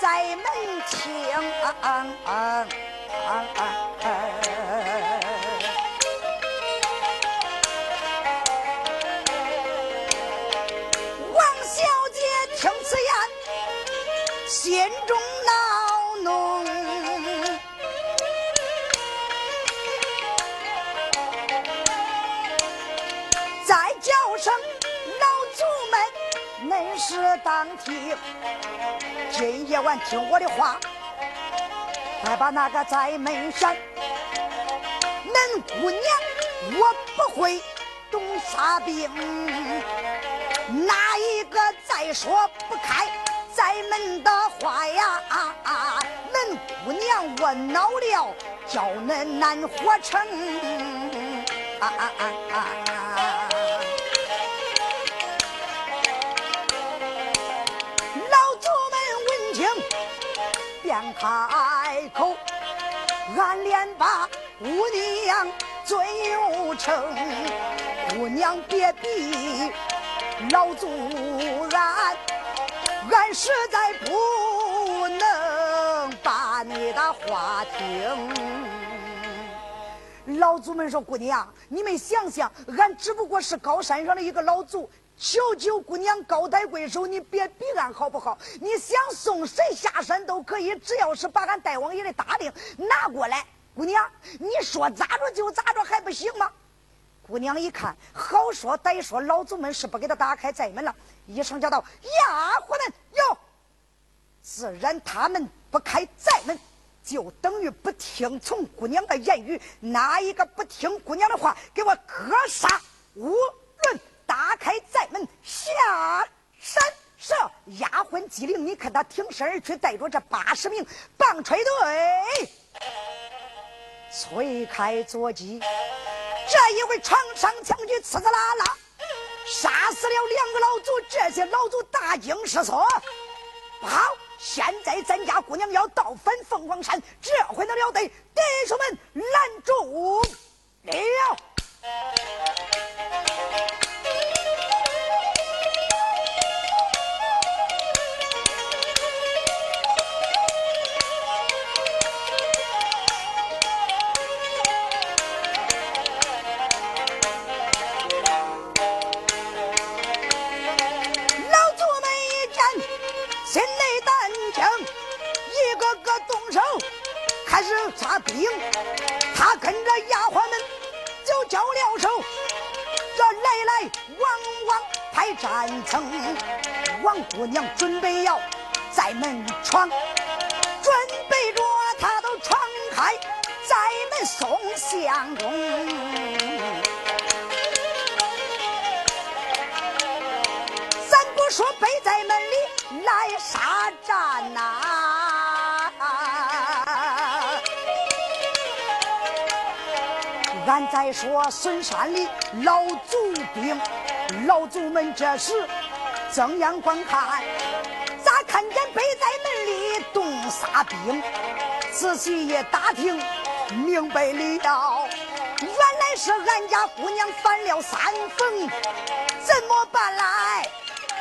在门前。听我的话，再把那个在门上，恁姑娘我不会动杀兵，哪一个再说不开？在门的话呀，啊啊恁姑娘我恼了，叫恁难活成。啊啊啊啊开口，俺连把姑娘尊又成，姑娘别逼老祖俺。俺实在不能把你的话听。老祖们说：“姑娘，你们想想，俺只不过是高山上的一个老祖，求求姑娘高抬贵手，你别逼俺好不好？你想送谁下山都可以，只要是把俺大王爷的大令拿过来。姑娘，你说咋着就咋着，还不行吗？”姑娘一看，好说歹说，老祖们是不给他打开寨门了。一声叫道：“丫鬟们哟！”自然他们不开寨门，就等于不听从姑娘的言语。哪一个不听姑娘的话，给我格杀！无打开寨门下山射丫鬟机灵，你看他挺身而去，带着这八十名棒槌队，催开坐骑。这一回床上枪举，呲呲啦啦，杀死了两个老祖。这些老祖大惊失色。好，现在咱家姑娘要倒返凤凰山，这回能了得！弟兄们，拦住了。姑娘准备要在门闯，准备着她都闯开，在门送相公。咱不说背在门里来杀战呐。俺再说孙山里老祖兵，老祖们这时睁眼观看，咋看见背在门里动杀兵？仔细一打听，明白了，原来是俺家姑娘犯了三逢，怎么办来？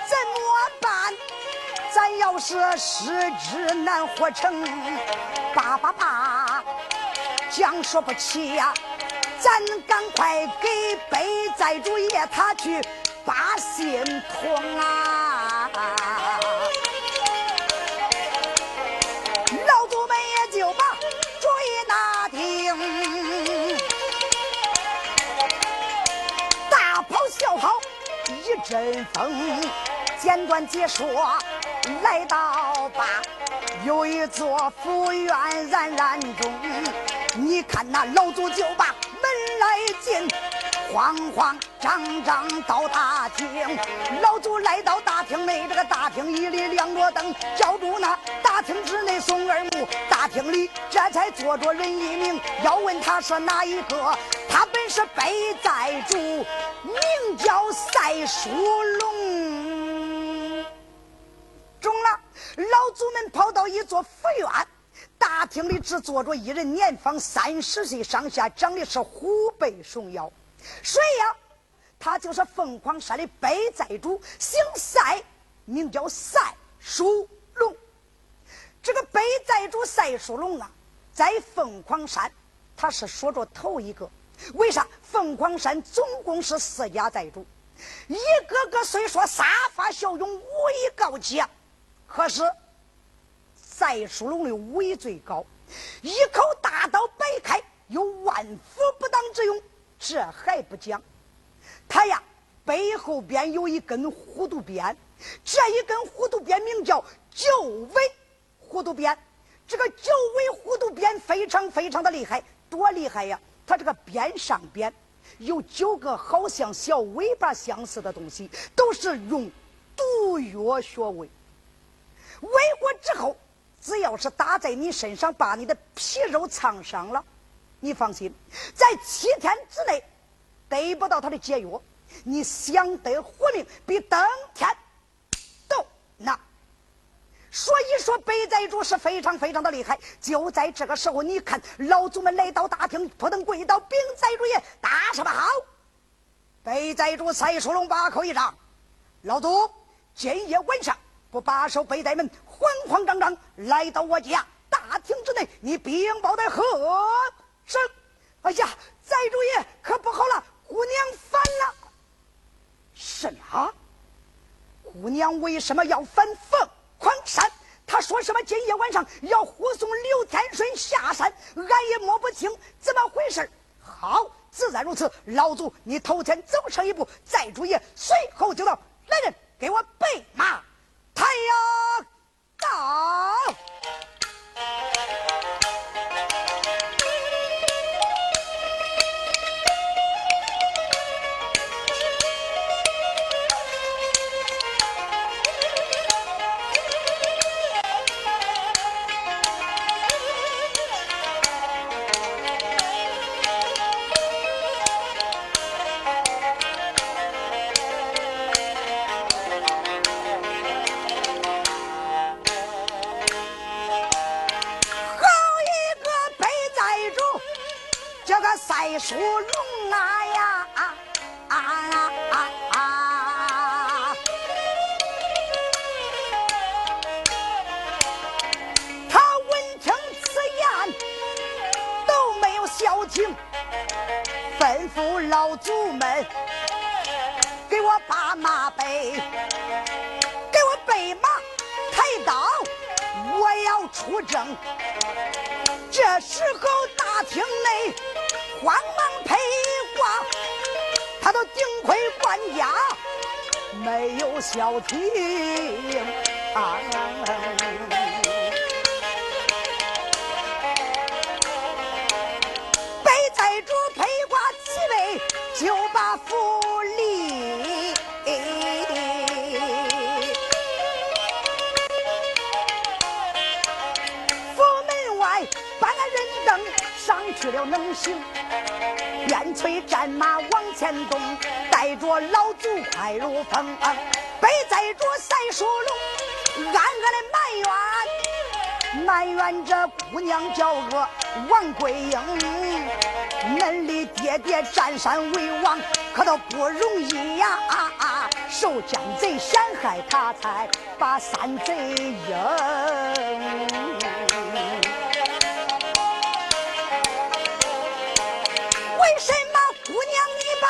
怎么办？咱要是失职难活成，爸爸爸，讲说不起呀。咱赶快给背寨主爷他去把信通啊！老祖们也就把主意拿定，大跑小跑一阵风。简短解说，来到吧，有一座府院冉冉中。你看那老祖就把门来进。慌慌张张到大厅，老祖来到大厅内，这个大厅一里亮着灯，叫住那大厅之内送二目。大厅里这才坐着人一名，要问他是哪一个？他本是北寨主，名叫赛书龙。中了，老祖们跑到一座府院，大厅里只坐着一人，年方三十岁上下，长得是虎背熊腰。谁呀？他就是凤凰山的北寨主，姓赛，名叫赛书龙。这个北寨主赛书龙啊，在凤凰山，他是说着头一个。为啥？凤凰山总共是四家寨主，一个个虽说杀伐骁勇，武艺高强，可是赛书龙的武艺最高，一口大刀摆开，有万夫不当之勇。这还不讲，他呀背后边有一根弧度鞭，这一根弧度鞭名叫九尾弧度鞭。这个九尾弧度鞭非常非常的厉害，多厉害呀！它这个鞭上边有九个好像小尾巴相似的东西，都是用毒药穴位。喂过之后，只要是打在你身上，把你的皮肉烫伤了。你放心，在七天之内得不到他的解药，你想得活命比登天都难。所以说，北寨主是非常非常的厉害。就在这个时候，你看老祖们来到大厅，扑腾跪倒，禀寨主爷，大什么好？北寨主蔡书龙把口一张，老祖今夜晚上不把守北寨门，慌慌张张来到我家大厅之内，你禀报的何？是，哎呀，寨主爷可不好了，姑娘反了。什么？姑娘为什么要反凤凰山？他说什么？今夜晚上要护送刘天顺下山，俺也摸不清怎么回事。好，自然如此。老祖，你头前走上一步，寨主爷随后就到。来人，给我备催战马往前动，带着老祖快如风。背载着赛书龙，暗暗的埋怨，埋怨这姑娘叫个王桂英。恁的爹爹占山为王，可都不容易呀！啊啊受奸贼陷害，他才把三贼赢。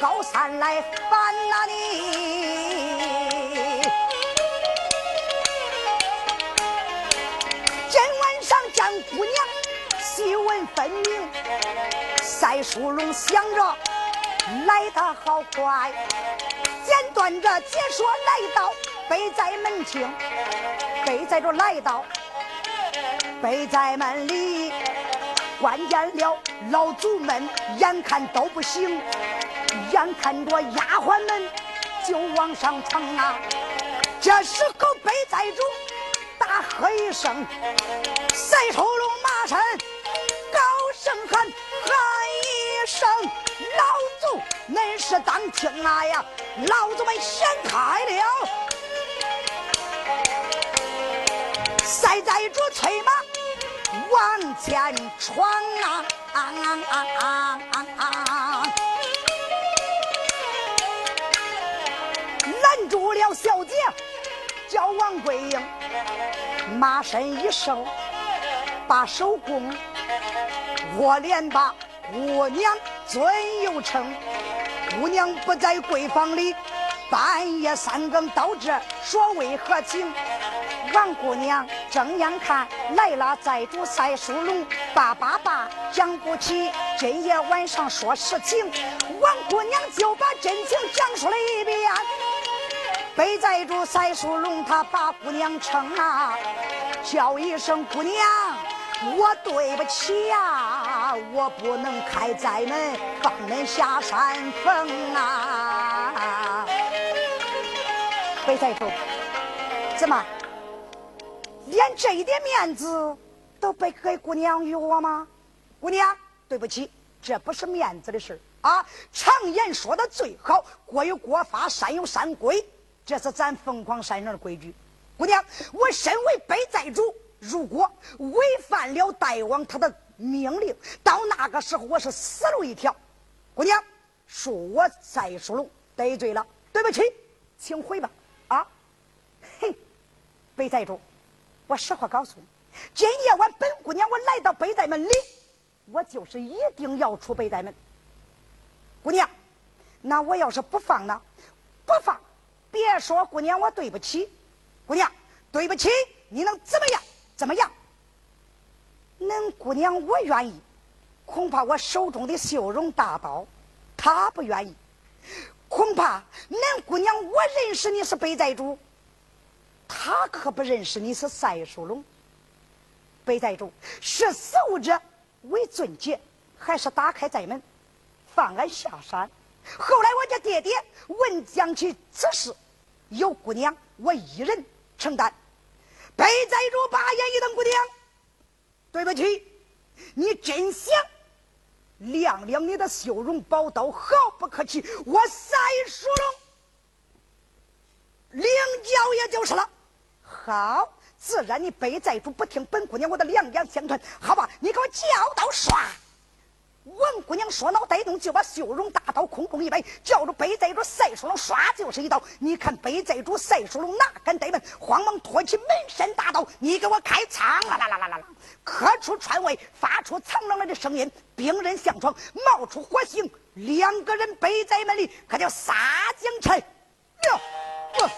高山来烦呐你，今晚上见姑娘细问分明。赛书龙想着来得好快，简短穿着解说来到北寨门厅，北寨着来到北寨门里，关见了老祖们，眼看都不行，眼看着丫鬟们就往上闯啊！这时候北寨主大喝一声：“赛出龙马身！”高声喊喊一声：“老祖，恁是当听啊呀！”老子们先开了，赛寨主催马往前闯啊！小姐，叫王桂英，马身一收，把手弓，我连把姑娘尊又称。姑娘不在闺房里，半夜三更到这，说为何情？王姑娘睁眼看来了寨主赛书龙，爸爸爸讲不起，今夜晚上说实情。王姑娘就把真情讲述了一遍。北寨主赛书龙，他把姑娘称啊，叫一声姑娘。我对不起呀，我不能开寨门放恁下山峰啊！北寨主，怎么连这一点面子都不给姑娘与我吗？姑娘，对不起，这不是面子的事啊！常言说的最好，国有国法，山有山规，这是咱凤凰山上的规矩。姑娘，我身为北寨主。如果违反了大王他的命令，到那个时候我是死路一条。姑娘，恕我赛书龙得罪了，对不起，请回吧。啊，嘿，北寨主，我实话告诉你，今夜晚本姑娘我来到北寨门里，我就是一定要出北寨门。姑娘，那我要是不放呢？不放，别说姑娘我对不起，姑娘对不起，你能怎么样？怎么样？恁姑娘我愿意，恐怕我手中的绣绒大刀，她不愿意。恐怕恁姑娘我认识你是北寨主，她可不认识你是赛书龙。北寨主是守者为尊节，还是打开寨门放俺下山？后来我家爹爹问讲起此事，有姑娘我一人承担。北寨主把眼一等，姑娘，对不起，你真想亮亮你的修容宝刀，毫不客气，我赛叔龙，领教也就是了。好，自然你北寨主不听本姑娘我的两言相传，好吧，你给我叫到刷。王姑娘说：“脑袋动，就把绣绒大刀空中一摆，叫着北寨主赛书龙，唰就是一刀。你看北寨主赛书龙哪敢怠慢，慌忙托起门神大刀，你给我开仓！啦啦啦啦啦啦，磕出川外，发出苍狼来的声音，兵刃相撞，冒出火星，两个人北寨门里可叫杀将臣了。不。”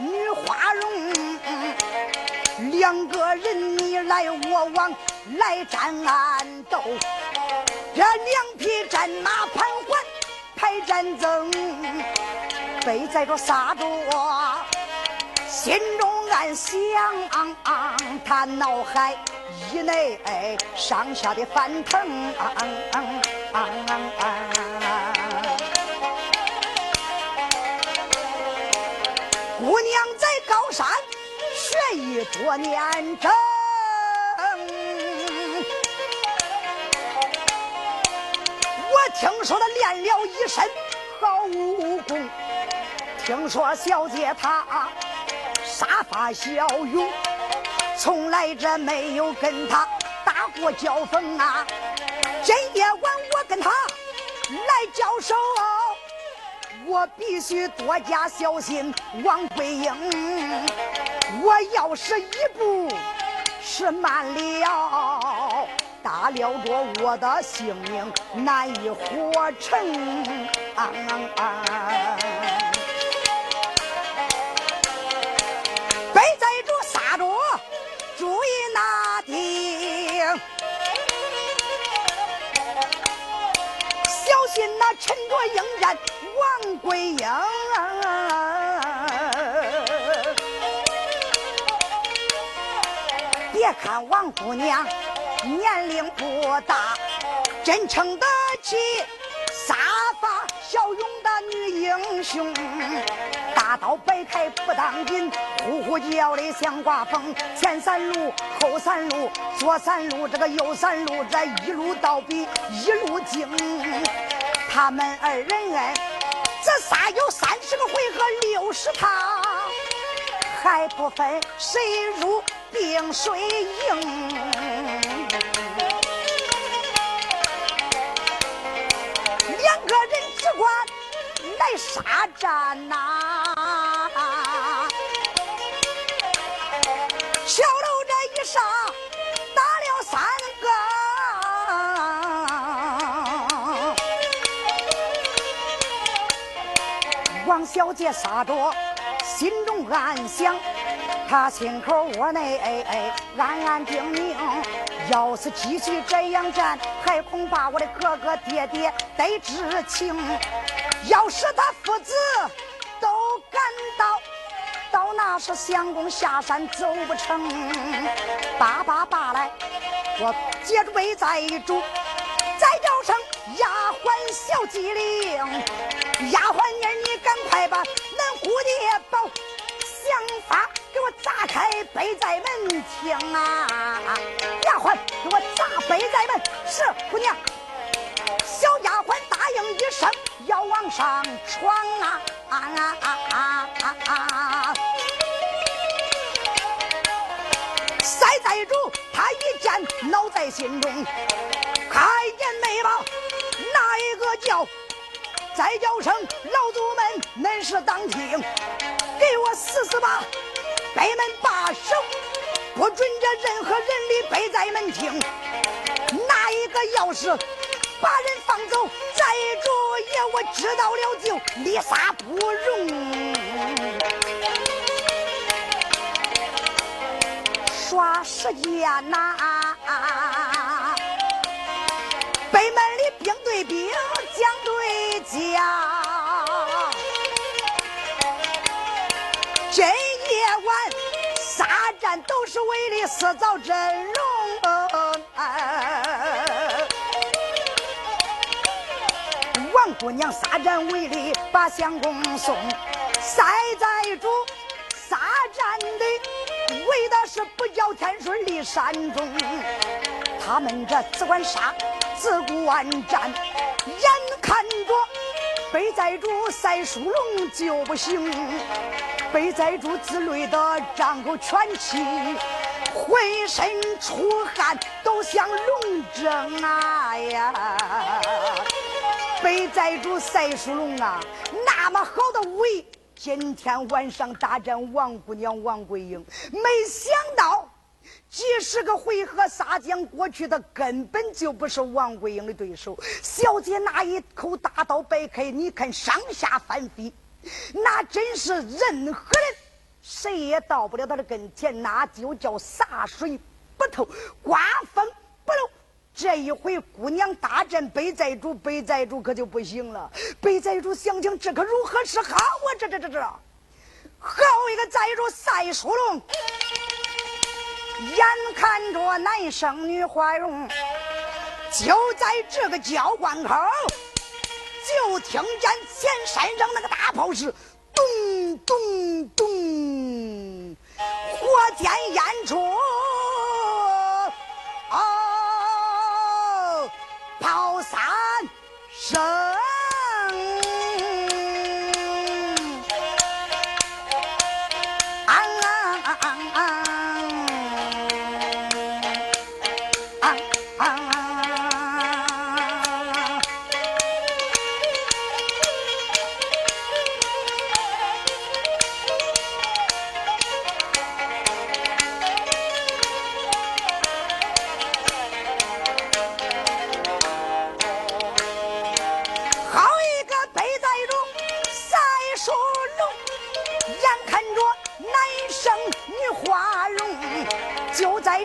女花容，两个人你来我往来战暗斗，这两匹战马盘桓排战争，背在着杀着。心中暗想，他脑海以内上下的翻腾。山学艺多年整，我听说他练了一身好武功，听说小姐她。杀伐骁勇，从来这没有跟他打过交锋啊！今夜晚我跟他来交手啊，我必须多加小心。王桂英，我要是一步是慢了，大了着我的性命难以活成。那趁着应战王桂英，别看王姑娘年龄不大，真称得起杀伐骁勇的女英雄。大刀摆开不当紧，呼呼叫的像刮风。前三路后三路，左三路这个右三路，这一路倒比一路精。他们二人这仨有三十个回合，六十趟，还不分谁入兵谁赢。两个人只管来杀战呐，小姐杀着，心中暗想，他心口窝内暗暗定明，要是继续这样战，还恐怕我的哥哥爹爹得知情。要是他父子都赶到，到那时相公下山走不成。爸爸爸来，我接着背在主，再叫声丫鬟小机灵，丫鬟妮你赶快把恁姑爹宝想法给我砸开背在门厅啊！丫鬟给我砸背在门，是姑娘。小丫鬟答应一声，要往上闯啊啊啊啊啊啊！赛寨主他一见恼在心中，开眼没吧？哪一个叫？再叫声老祖们，恁是当听，给我死死把北门把守，不准这任何人里背在门厅。哪一个要是把人放走，寨主爷我知道了就立杀不容。耍时间呐，对将，这夜晚杀战都是为了四造阵容。王姑娘杀战为了把相公送，赛寨主杀战的为的是不叫天顺离山中。他们这只管杀，只管战。眼看着北寨主赛书龙就不行，北寨主之类的张口全气，浑身出汗都像龙争啊呀！北寨主赛书龙啊，那么好的武艺，今天晚上大战王姑娘王桂英，没想到。几十个回合杀将过去，他根本就不是王桂英的对手。小姐那一口大刀摆开，你看上下翻飞，那真是任何人谁也到不了他的跟前，那就叫洒水不透，刮风不漏。这一回姑娘大战北寨主，北寨主可就不行了。北寨主想想，这可如何是好？我这这这这，好一个寨主赛书龙！眼看着男生女花容，就在这个交关口，就听见前山上那个大炮是咚咚咚，火箭烟出，哦，炮三声。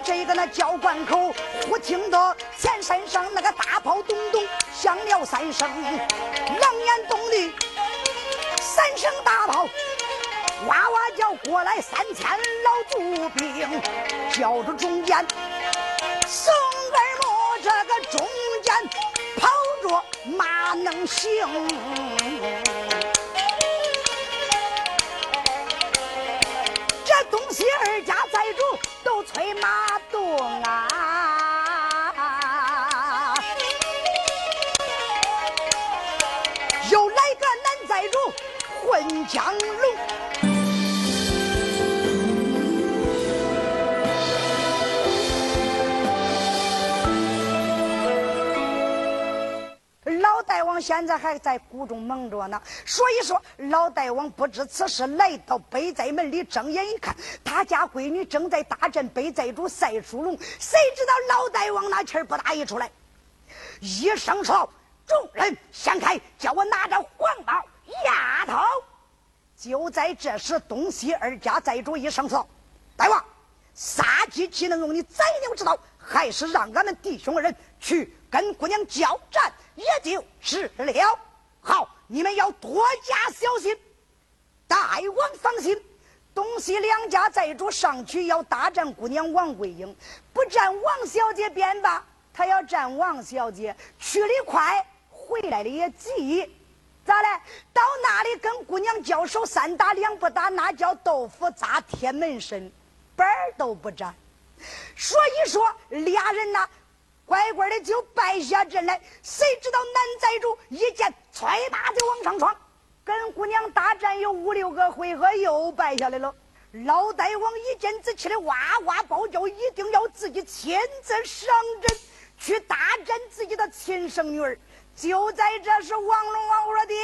这个那教官口，忽听得前山上那个大炮咚咚响了三声，狼烟洞里三声大炮，哇哇叫过来三千老祖兵，叫着中间宋二木这个中间跑着马能行？这东西二家寨主都催马。啊！又来个男寨主混江龙，王现在还在谷中蒙着呢。所以说，老大王不知此事，来到北寨门里，睁眼一看，他家闺女正在大战北寨主赛书龙。谁知道老大王那气儿不打一出来，一声说：“众人掀开，叫我拿着黄毛丫头。”就在这时，东西二家寨主一声说：“大王，杀鸡岂能用你宰牛之刀？还是让俺们弟兄二人去跟姑娘交战，也就是了。”好。你们要多加小心，大王放心，东西两家寨主上去要大战姑娘王桂英，不战王小姐便罢，他要战王小姐，去的快，回来的也急，咋嘞？到那里跟姑娘交手，三打两不打，那叫豆腐渣天门神，本儿都不沾。所以说，俩人呐。乖乖的就败下阵来，谁知道南寨主一见催马就往上闯，跟姑娘大战有五六个回合又败下来了。老大王一见子气的哇哇暴叫，一定要自己亲自上阵去大战自己的亲生女儿。就在这时，王龙王我说爹，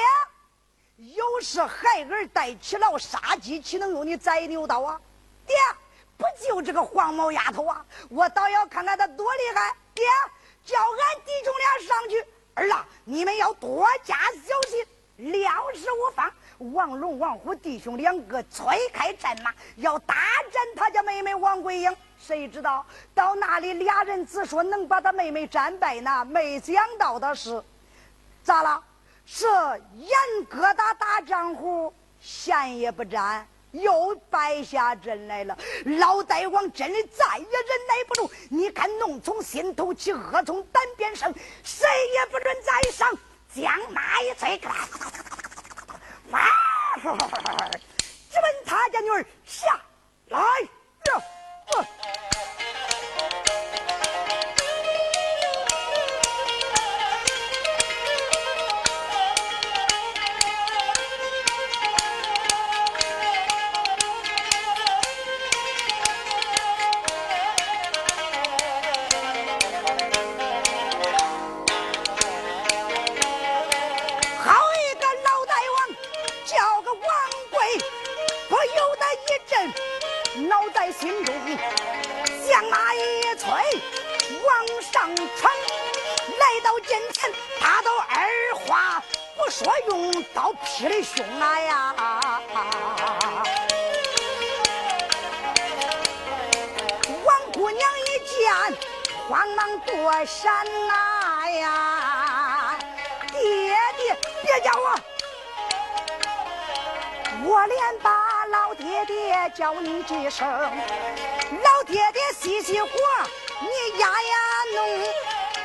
有时孩儿带起牢，杀鸡岂能用你宰牛刀啊？爹，不就这个黄毛丫头啊？我倒要看看她多厉害。爹，叫俺弟兄俩上去。儿啊，你们要多加小心，料事无妨。王龙、王虎弟兄两个催开战马，要大战他家妹妹王桂英。谁知道到那里，俩人只说能把他妹妹战败呢？没想到的是，咋了？是眼疙瘩打丈夫，线也不沾。又败下阵来了，老大王真的再也忍耐不住。你看，怒从心头起，恶从胆边生，谁也不准再上。将马一催，哇！直奔他家女儿下来了。来到近前，他都二话不说，用刀劈的凶啊呀！王姑娘一见，慌忙躲闪呐呀！爹爹，别叫我，我连把。老爹爹叫你几声，老爹爹细细活，你压压弄，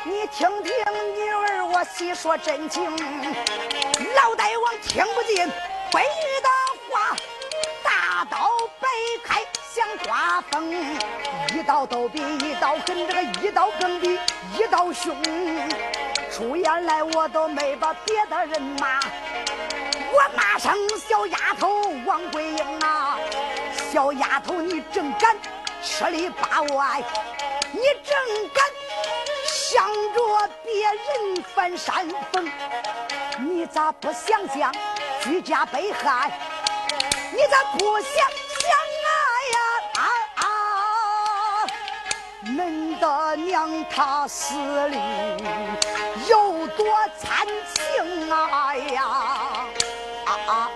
你听听女儿我细说真情。老大王听不进闺女的话，大刀摆开想刮风，一刀都比一刀狠，这个一刀更比一刀凶。出言来我都没把别的人骂。我骂声小丫头王桂英啊，小丫头，你正敢吃里扒外，你正敢想着别人翻山峰，你咋不想想居家被害？你咋不想想啊呀啊啊！恁的娘她死里有多惨情啊呀啊啊啊！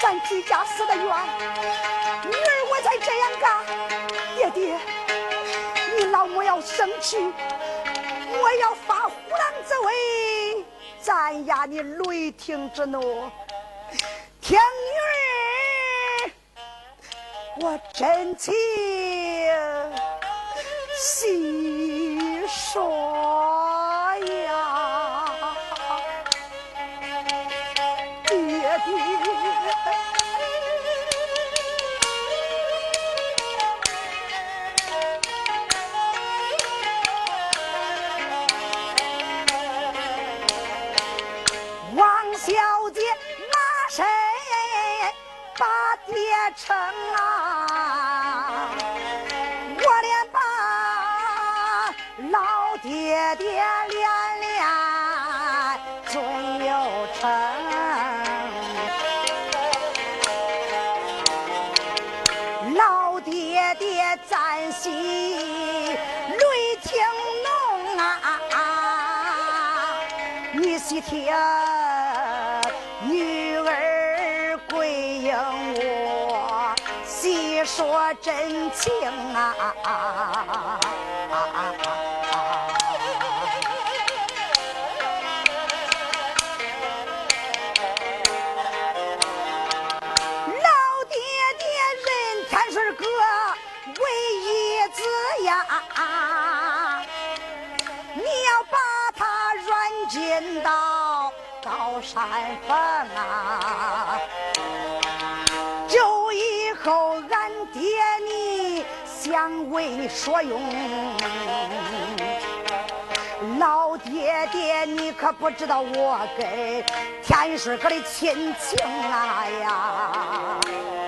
咱居家死的冤，女儿我才这样干。爹爹，你老母要生气，我要发虎狼之威，斩压你雷霆之怒。听女儿，我真情细说真情啊。老爹爹认天顺哥为义子呀，你要把他软禁到高山峰啊！想为你所用。老爹爹，你可不知道我跟天顺哥的亲情啊呀！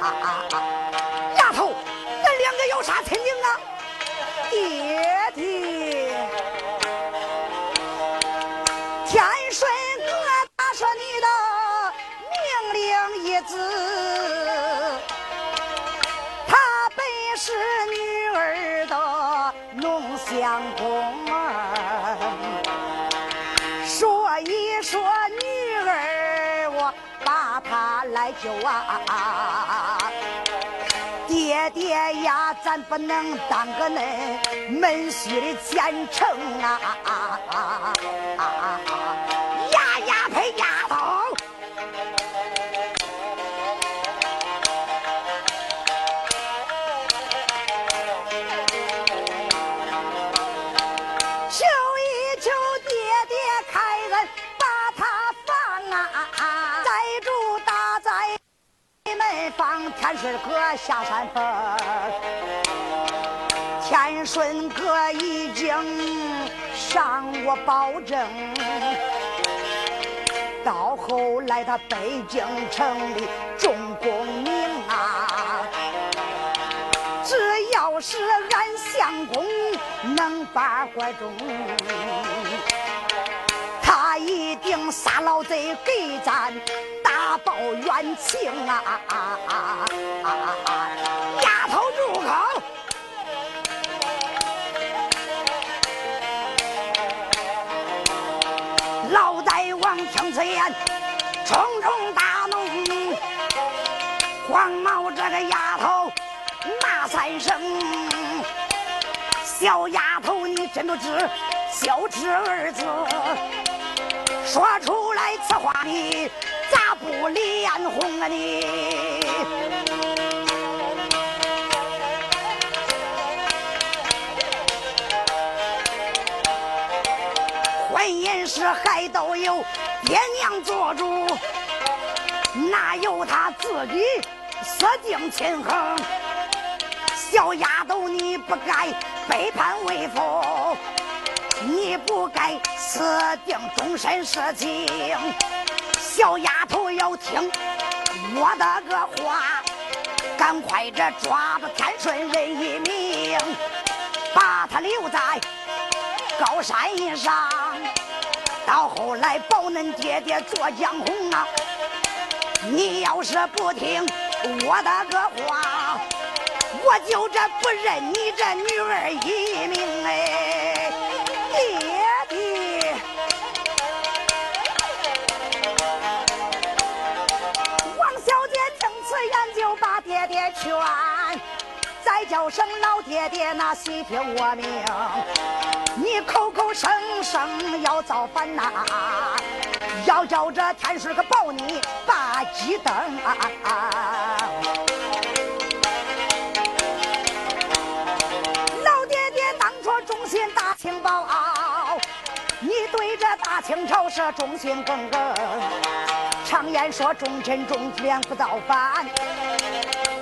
啊！丫头，咱两个有啥亲情啊？爹，啊。爹爹呀，咱不能当个那门婿的奸臣啊！呀呀呸，呀放天顺哥下山峰，天顺哥已经向我保证，到后来他北京城里重功名啊。只要是俺相公能把关中，一定杀老贼给咱大报冤情啊！丫头住口！老大王听此言，重重大怒，黄毛这个丫头。骂三声，小丫头，你真不知羞耻二字，说出来此话你咋不脸红啊你？婚姻时还都有爹娘做主，哪有他自己私定亲恒？小丫头，你不该背叛为父，你不该私定终身事情。小丫头要听我的个话，赶快这抓住天顺人一命，把他留在高山上。到后来保恁爹爹做江红啊！你要是不听我的个话，我就这不认你这女儿一命哎！爹爹，王小姐听此言就把爹爹劝，再叫声老爹爹那细听我命，你口口声声要造反呐！要叫这天师可保你把鸡灯。啊清朝是忠心耿耿。常言说忠臣忠廉不造反，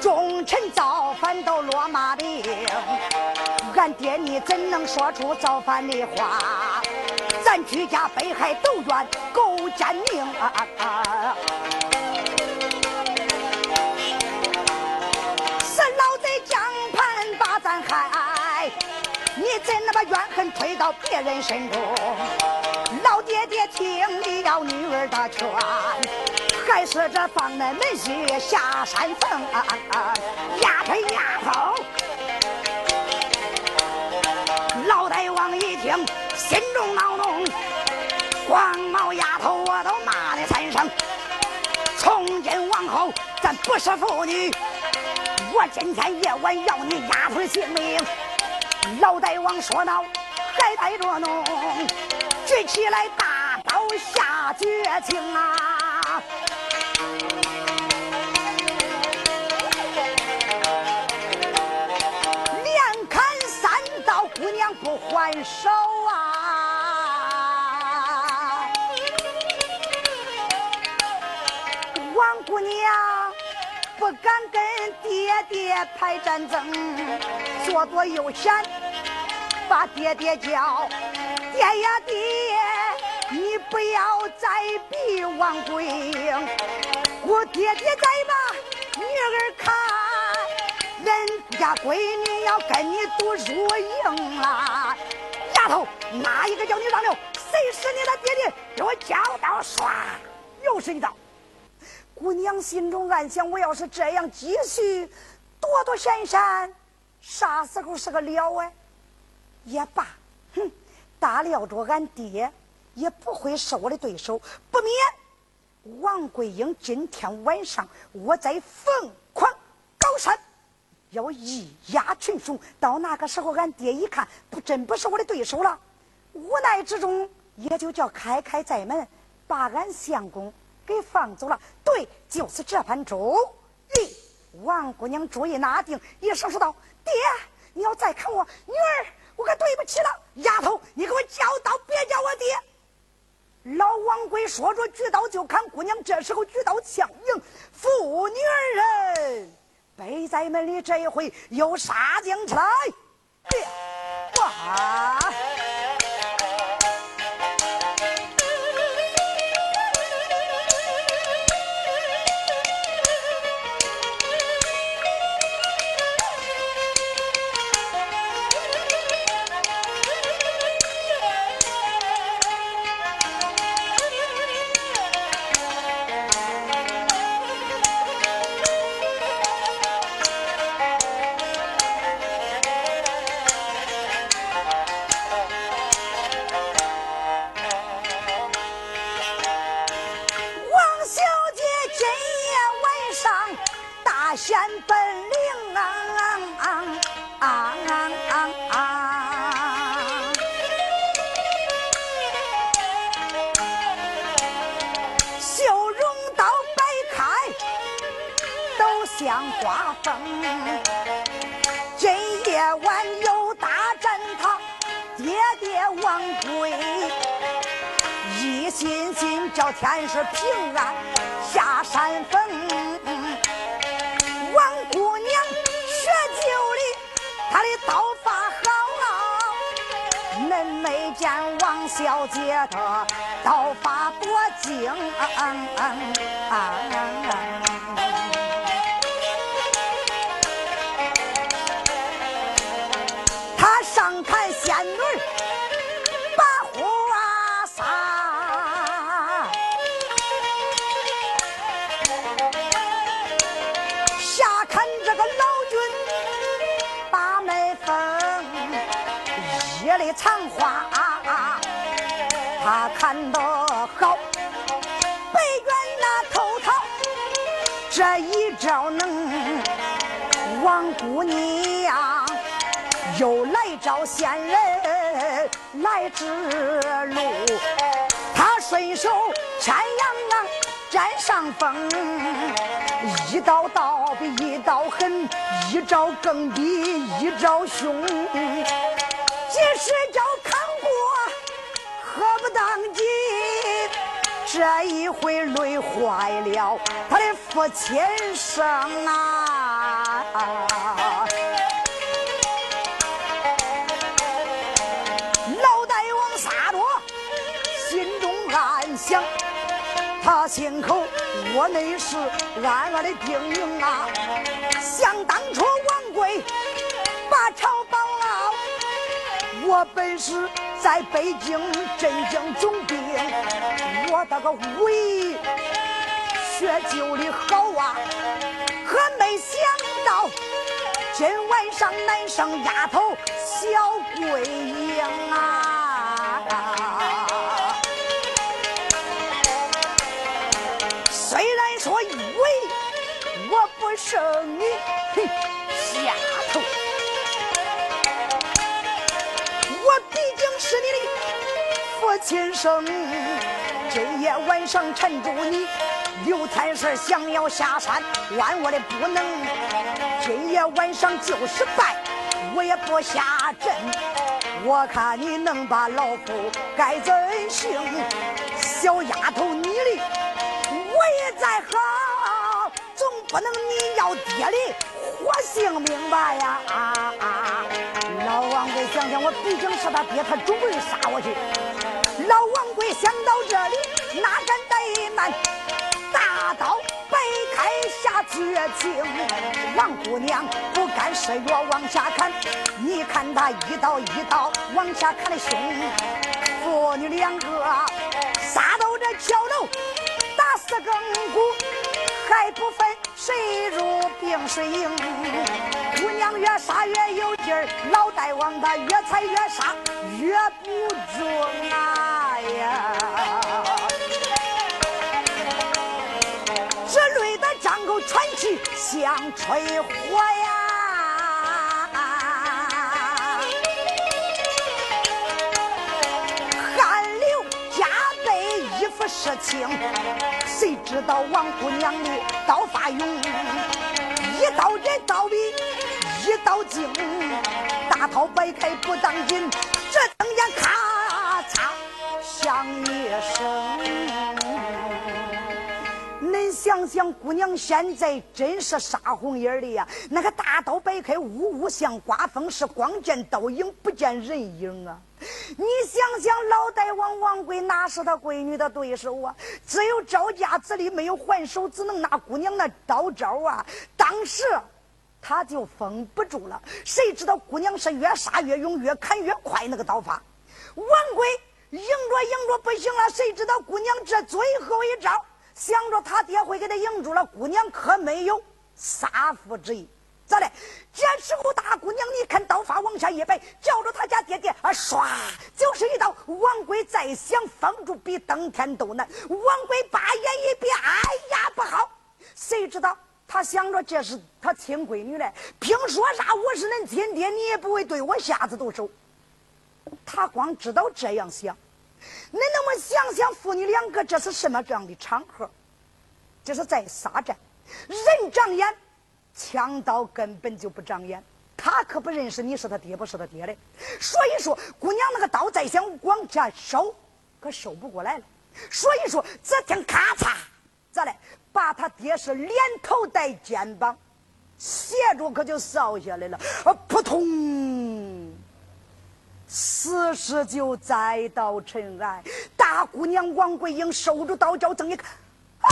忠臣造反都落马兵。俺爹你怎能说出造反的话？咱居家北海都怨狗奸佞啊！是老贼江盘把咱害，你怎能把怨恨推到别人身中？爹爹听了女儿的劝，还是这放恁门婿下山坟。丫头丫头，老大王一听，心中恼怒。黄毛丫头，我都骂你三声。从今往后，咱不是父女。我今天夜晚要你丫头性命。老大王说道，还带着怒，举起来大刀下绝情啊！连砍三刀，姑娘不还手啊！王姑娘不敢跟爹爹排战争，左躲右闪，把爹爹叫爹呀爹，你不要再逼王桂英，我爹爹在把女儿看，人家闺女要跟你赌输赢了，丫头，哪一个叫你让流？谁是你的爹爹？给我叫到，唰，又是一刀。姑娘心中暗想：我要是这样继续躲躲闪闪，啥时候是个了哎？也罢，哼，大料着俺爹也不会是我的对手，不免王桂英今天晚上我在凤凰高山要一压群雄，到那个时候俺爹一看，不真不是我的对手了，无奈之中也就叫开开寨门，把俺相公。给放走了，对，就是这番主意。王姑娘主意拿定，一声说道：“爹，你要再看我女儿，我可对不起了。丫头，你给我叫刀，别叫我爹。”老王贵说着举刀就砍，姑娘这时候举刀相迎，妇女二人北在门里，这一回又杀将起来，哇！天看得好。北院那头头，这一招能，王姑娘又来找仙人来指路。他顺手牵羊占上风，一刀刀比一刀狠，一招更比一招凶。几十招扛这一回累坏了他的父亲生啊！老大王撒着，心中暗想：他心口我内是暗暗的叮咛啊！想当初王贵把朝报了，我本是在北京镇江总兵。我的个武艺学究的好啊，可没想到今晚上难上丫头小桂英啊！虽然说以为我不胜你，哼，丫头，我毕竟是你的父亲生。今夜晚上趁住你刘天师想要下山，万我的不能。今夜晚上就是败，我也不下阵。我看你能把老夫该怎行？小丫头，你的我也在好，总不能你要爹的活性命吧呀！啊啊！老王贵想想，我毕竟是他爹，他准备杀我去。老王贵想到这里，哪敢怠慢？大刀摆开下绝情。王姑娘不甘示弱往下看，你看他一刀一刀往下砍的凶。父女两个杀到这桥楼，打死更鼓，还不分谁入病谁赢。姑娘越杀越有劲儿，老大王他越踩越杀，越不中啊呀！这累的张口喘气像吹火呀，汗流浃背，衣服湿青。谁知道王姑娘的刀法勇，一刀人刀比。一刀精，大刀摆开不当紧，这瞪眼咔嚓响一声。恁想想，姑娘现在真是杀红眼的呀！那个大刀摆开，呜呜像刮风，是光见刀影不见人影啊！你想想，老大王王贵哪是他闺女的对手啊？只有招架之力，没有还手，只能拿姑娘那刀招啊！当时。他就封不住了。谁知道姑娘是越杀越勇，越砍越快那个刀法。王贵赢着赢着不行了，谁知道姑娘这最后一招，想着他爹会给他赢住了，姑娘可没有杀父之意。咋的？这时候大姑娘你看刀法往下一摆，叫着他家爹爹啊，唰就是一刀。王贵再想封住，比登天都难。王贵把眼一闭，哎呀，不好！谁知道？他想着这是他亲闺女嘞，凭说啥我是恁亲爹，你也不会对我下子动手。他光知道这样想，恁那么想想，父女两个这是什么这样的场合？这是在撒战，人长眼，枪刀根本就不长眼。他可不认识你是他爹不是他爹的，所以说姑娘那个刀再想往下收，可收不过来了。所以说这听咔嚓，咋嘞？把他爹是连头带肩膀，斜着可就扫下来了，啊，扑通！死尸就栽到尘埃。大姑娘王桂英收住刀鞘，睁一看，啊，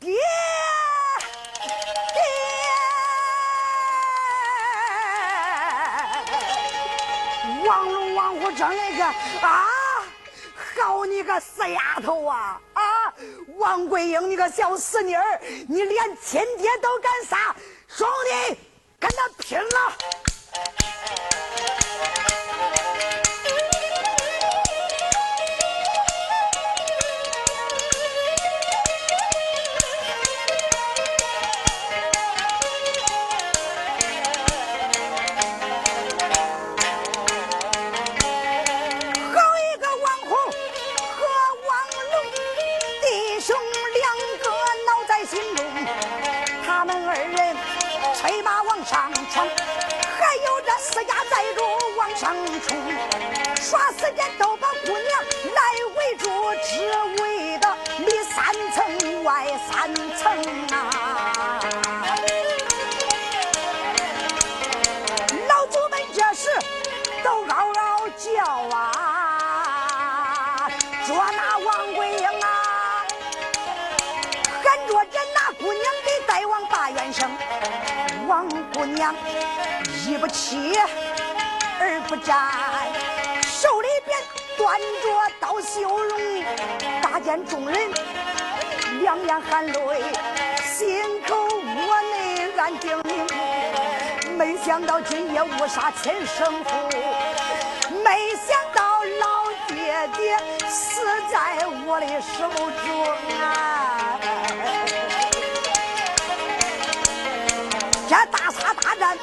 爹，爹！王龙王虎睁一个，啊，好你个死丫头啊！王桂英，你个小死妮儿，你连亲爹都敢杀，兄弟，跟他拼了！私家寨主往上冲，耍时间都把姑娘来围住，只为的里三层外三层啊！老祖们这时都嗷嗷叫啊，捉拿王桂英啊，喊着这那姑娘给带往大院生。王姑娘一不起，二不战，手里边端着刀绣容，大见众人两眼含泪，心口窝内暗叮咛：没想到今夜误杀亲生父，没想到老爹爹死在我的手中啊！这大杀大战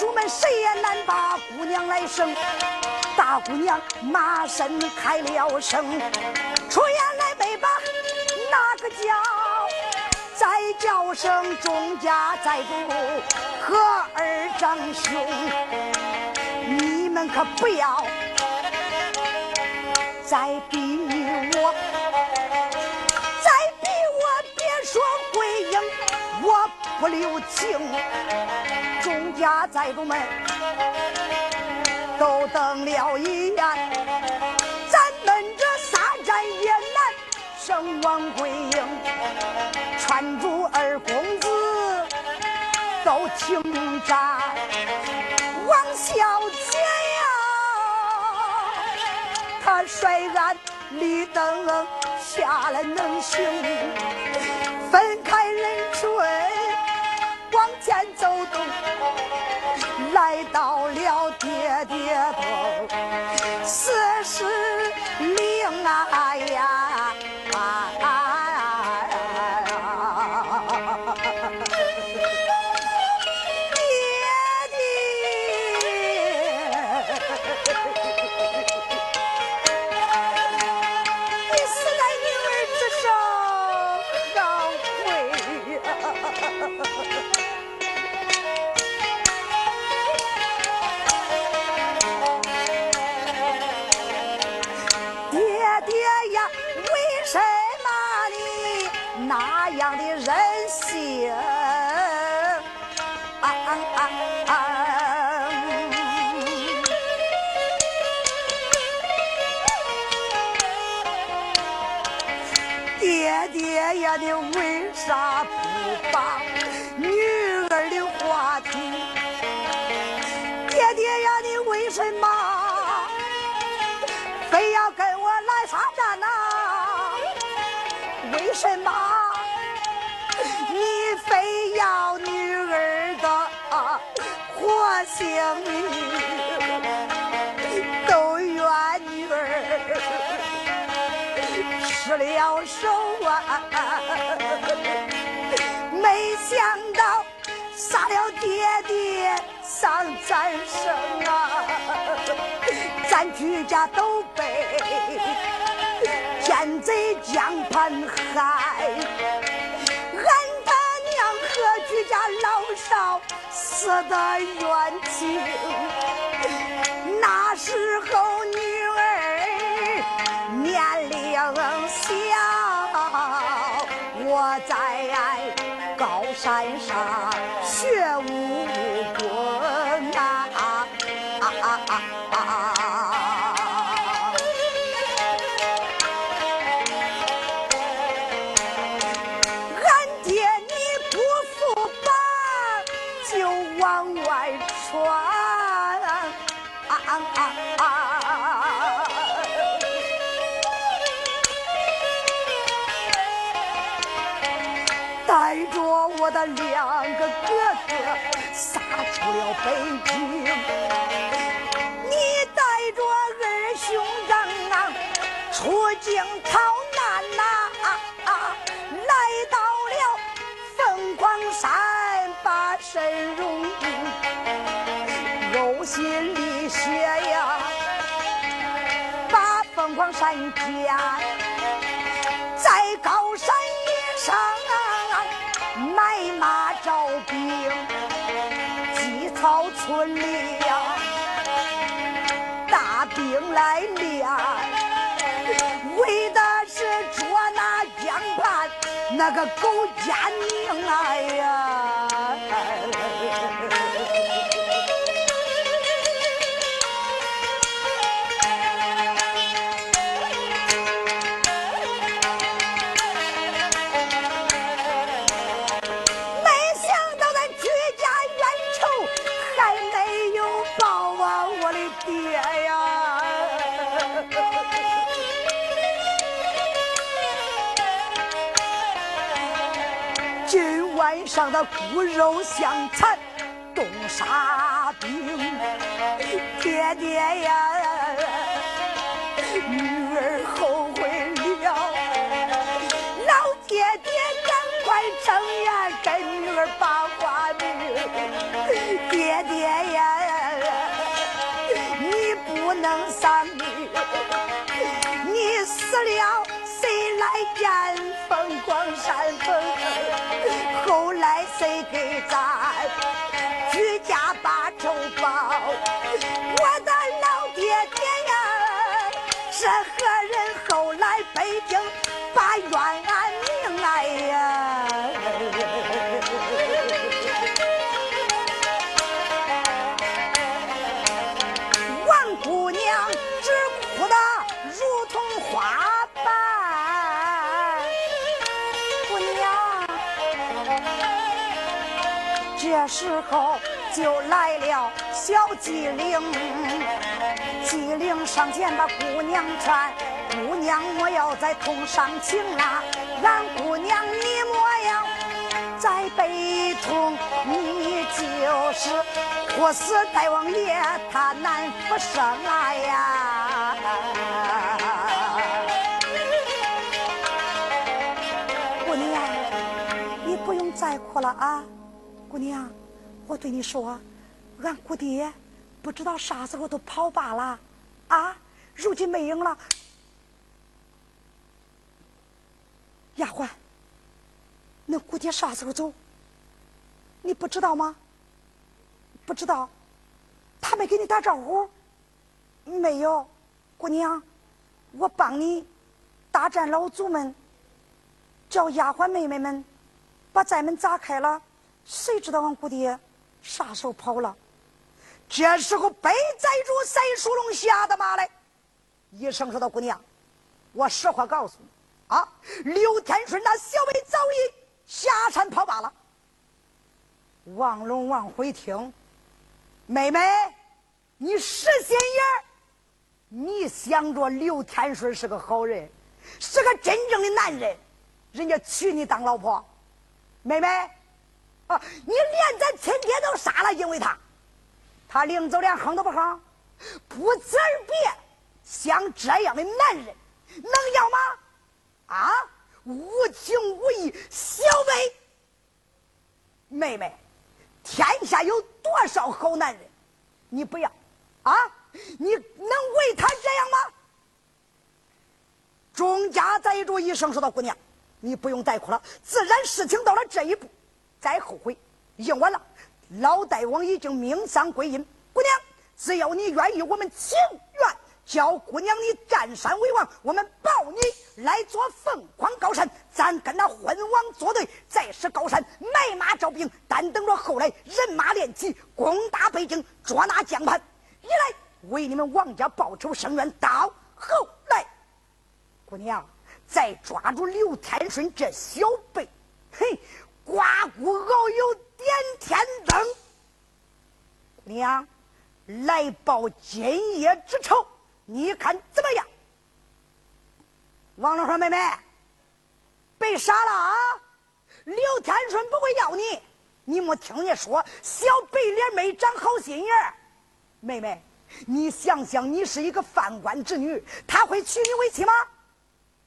主们谁也难把姑娘来生。大姑娘马身开了声，出言来没把那个叫，再叫声钟家寨主。和二长兄，你们可不要再逼我，再逼我，别说回应，我不留情。家寨主们都瞪了一眼，咱们这三战也难胜王桂英，传主二公子。都听着，王小姐呀，他率俺绿灯下来能行，分开人追往前走走，来到了爹爹头，你为啥不把女儿的话听？爹爹呀，你为什么非要跟我来杀战呐？为什么你非要女儿的活性命？想到杀了爹爹丧咱生啊！咱居家都被奸贼将盘害，俺他娘和居家老少死的冤情，那时候女儿。年龄北京，你带着二兄长啊出京逃难呐，来到了凤凰山把身容，且呀，把凤凰山家那个狗奸佞哎呀！上的骨肉相残，冻杀兵，爹爹呀，谁给咱时候就来了小机灵，机灵上前把姑娘劝：“姑娘莫要再痛伤情啊，俺姑娘你莫要再悲痛，你就是活死大王爷他难复生啊呀！”姑娘，你不用再哭了啊。姑娘，我对你说，俺姑爹不知道啥时候都跑罢了，啊，如今没影了。丫鬟，恁姑爹啥时候走？你不知道吗？不知道，他没给你打招呼？没有，姑娘，我帮你大战老祖们，叫丫鬟妹妹们把寨门砸开了。谁知道俺姑爹啥时候跑了？这时候被宰主赛书龙吓得嘛来，一声说道：“姑娘，我实话告诉你啊，刘天顺那小辈早已下山跑罢了。”王龙王辉听，妹妹，你实心眼你想着刘天顺是个好人，是个真正的男人，人家娶你当老婆，妹妹。你连咱亲爹都杀了，因为他，他临走连哼都不哼，不辞而别，像这样的男人能要吗？啊，无情无义，小辈，妹妹，天下有多少好男人，你不要啊？你能为他这样吗？钟家宰主一声说道：“姑娘，你不用再哭了，自然事情到了这一步。”再后悔，用完了。老大王已经命丧归阴。姑娘，只要你愿意，我们情愿叫姑娘你占山为王，我们保你来做凤凰高山。咱跟那昏王作对，再使高山买马招兵，但等着后来人马练起，攻打北京，捉拿江盘，一来为你们王家报仇伸冤，到后来，姑娘再抓住刘天顺这小辈，嘿。刮骨熬油点天灯，娘来报今夜之仇，你看怎么样？王龙说：“妹妹，被杀了啊！刘天顺不会要你，你没听人家说小白脸没长好心眼？妹妹，你想想，你是一个犯官之女，他会娶你为妻吗？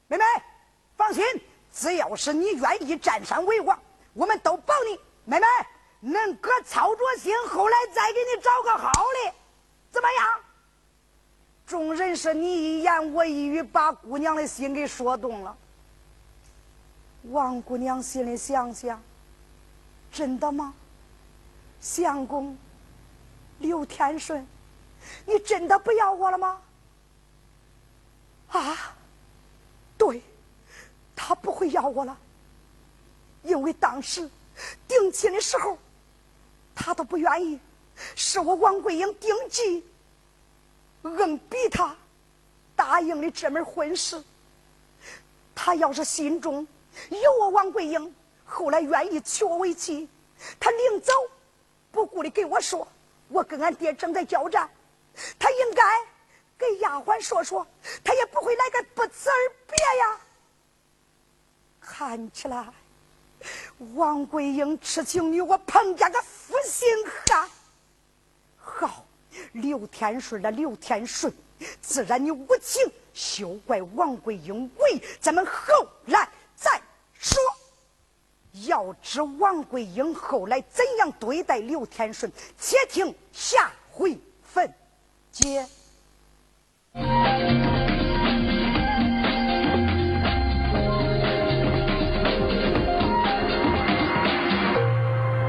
妹妹，放心，只要是你愿意占山为王。”我们都保你，妹妹，恁哥操着心，后来再给你找个好的，怎么样？众人是你一言我一语，把姑娘的心给说动了。王姑娘心里想想：真的吗？相公，刘天顺，你真的不要我了吗？啊，对，他不会要我了，因为当时定亲的时候，他都不愿意，是我王桂英定计。硬逼他答应了这门婚事。他要是心中有我王桂英，后来愿意娶我为妻，他临走不顾的给我说：“我跟俺爹正在交战。”他应该给丫鬟说说，他也不会来个不辞而别呀。看起来，王桂英痴情女，我彭家个负心汉。好。刘天顺的刘天顺，自然你无情，休怪王桂英为。咱们后来再说。要知王桂英后来怎样对待刘天顺，且听下回分解。